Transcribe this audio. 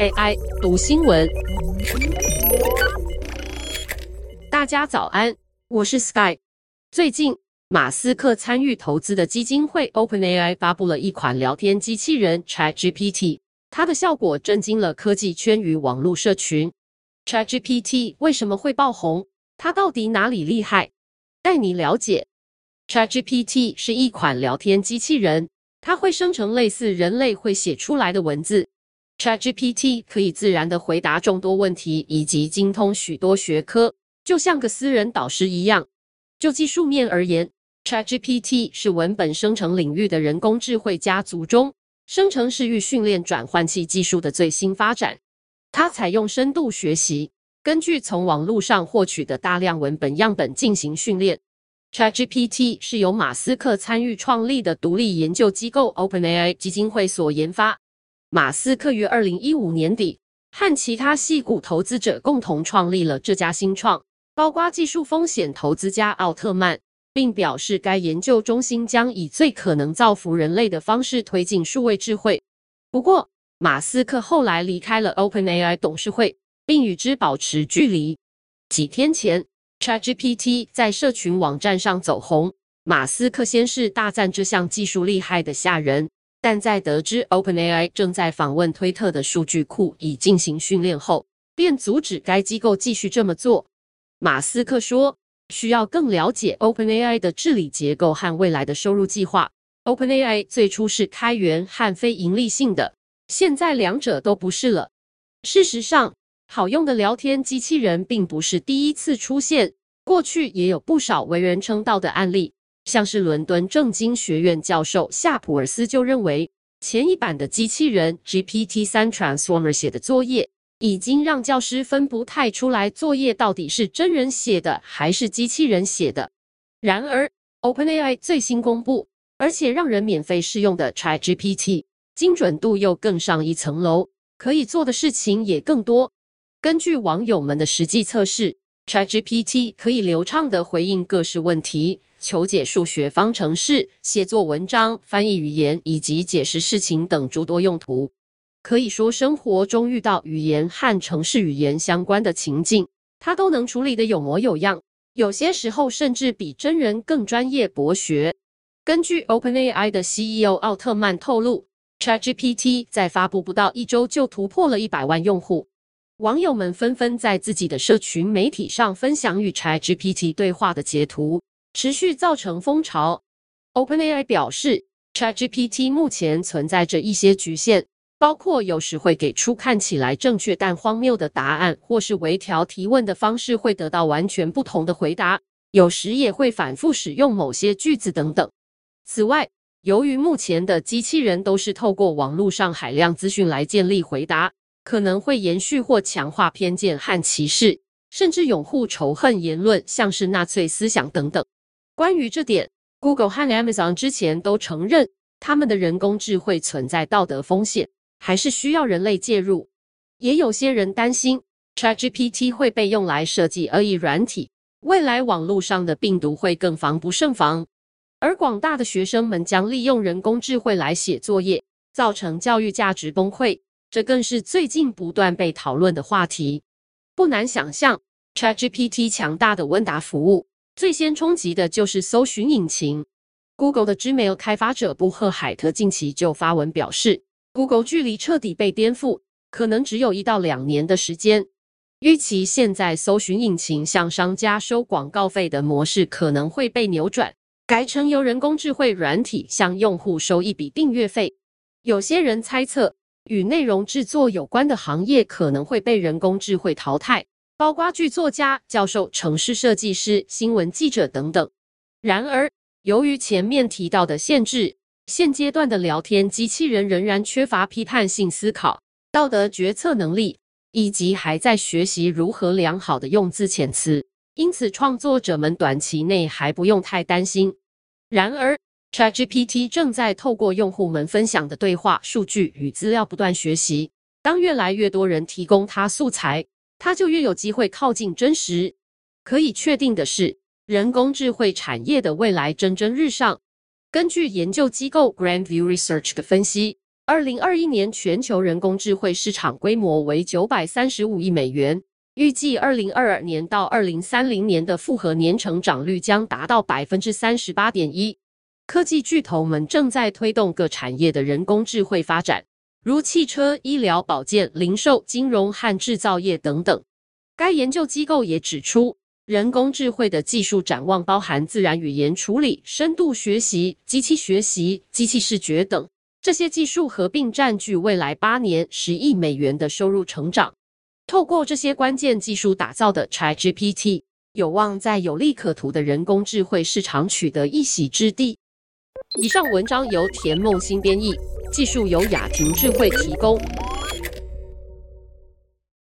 AI 读新闻，大家早安，我是 Sky。最近，马斯克参与投资的基金会 OpenAI 发布了一款聊天机器人 ChatGPT，它的效果震惊了科技圈与网络社群。ChatGPT 为什么会爆红？它到底哪里厉害？带你了解。ChatGPT 是一款聊天机器人，它会生成类似人类会写出来的文字。ChatGPT 可以自然地回答众多问题，以及精通许多学科，就像个私人导师一样。就技术面而言，ChatGPT 是文本生成领域的人工智慧家族中生成式预训练转换器技术的最新发展。它采用深度学习，根据从网络上获取的大量文本样本进行训练。ChatGPT 是由马斯克参与创立的独立研究机构 OpenAI 基金会所研发。马斯克于二零一五年底和其他矽谷投资者共同创立了这家新创，包括技术风险投资家奥特曼，并表示该研究中心将以最可能造福人类的方式推进数位智慧。不过，马斯克后来离开了 OpenAI 董事会，并与之保持距离。几天前，ChatGPT 在社群网站上走红，马斯克先是大赞这项技术厉害的吓人。但在得知 OpenAI 正在访问推特的数据库以进行训练后，便阻止该机构继续这么做。马斯克说：“需要更了解 OpenAI 的治理结构和未来的收入计划。OpenAI 最初是开源和非盈利性的，现在两者都不是了。事实上，好用的聊天机器人并不是第一次出现，过去也有不少为人称道的案例。”像是伦敦政经学院教授夏普尔斯就认为，前一版的机器人 GPT-3 Transformer 写的作业，已经让教师分不太出来作业到底是真人写的还是机器人写的。然而，OpenAI 最新公布，而且让人免费试用的 ChatGPT，精准度又更上一层楼，可以做的事情也更多。根据网友们的实际测试，ChatGPT 可以流畅地回应各式问题。求解数学方程式、写作文章、翻译语言以及解释事情等诸多用途，可以说生活中遇到语言和城市语言相关的情境，它都能处理得有模有样，有些时候甚至比真人更专业博学。根据 OpenAI 的 CEO 奥特曼透露，ChatGPT 在发布不到一周就突破了一百万用户，网友们纷纷在自己的社群媒体上分享与 ChatGPT 对话的截图。持续造成风潮。OpenAI 表示，ChatGPT 目前存在着一些局限，包括有时会给出看起来正确但荒谬的答案，或是微调提问的方式会得到完全不同的回答，有时也会反复使用某些句子等等。此外，由于目前的机器人都是透过网络上海量资讯来建立回答，可能会延续或强化偏见和歧视，甚至拥护仇恨言论，像是纳粹思想等等。关于这点，Google 和 Amazon 之前都承认，他们的人工智慧存在道德风险，还是需要人类介入。也有些人担心，ChatGPT 会被用来设计恶意软体，未来网络上的病毒会更防不胜防。而广大的学生们将利用人工智慧来写作业，造成教育价值崩溃，这更是最近不断被讨论的话题。不难想象，ChatGPT 强大的问答服务。最先冲击的就是搜寻引擎。Google 的 Gmail 开发者布赫海特近期就发文表示，Google 距离彻底被颠覆，可能只有一到两年的时间。预期现在搜寻引擎向商家收广告费的模式可能会被扭转，改成由人工智慧软体向用户收一笔订阅费。有些人猜测，与内容制作有关的行业可能会被人工智慧淘汰。包括剧作家、教授、城市设计师、新闻记者等等。然而，由于前面提到的限制，现阶段的聊天机器人仍然缺乏批判性思考、道德决策能力，以及还在学习如何良好的用字遣词。因此，创作者们短期内还不用太担心。然而，ChatGPT 正在透过用户们分享的对话数据与资料不断学习。当越来越多人提供它素材，它就越有机会靠近真实。可以确定的是，人工智慧产业的未来蒸蒸日上。根据研究机构 Grand View Research 的分析二零二一年全球人工智慧市场规模为九百三十五亿美元，预计二零二二年到二零三零年的复合年成长率将达到百分之三十八点一。科技巨头们正在推动各产业的人工智慧发展，如汽车、医疗保健、零售、金融和制造业等等。该研究机构也指出，人工智慧的技术展望包含自然语言处理、深度学习、机器学习、机器视觉等。这些技术合并占据未来八年十亿美元的收入成长。透过这些关键技术打造的 ChatGPT，有望在有利可图的人工智慧市场取得一席之地。以上文章由田梦新编译，技术由雅婷智慧提供。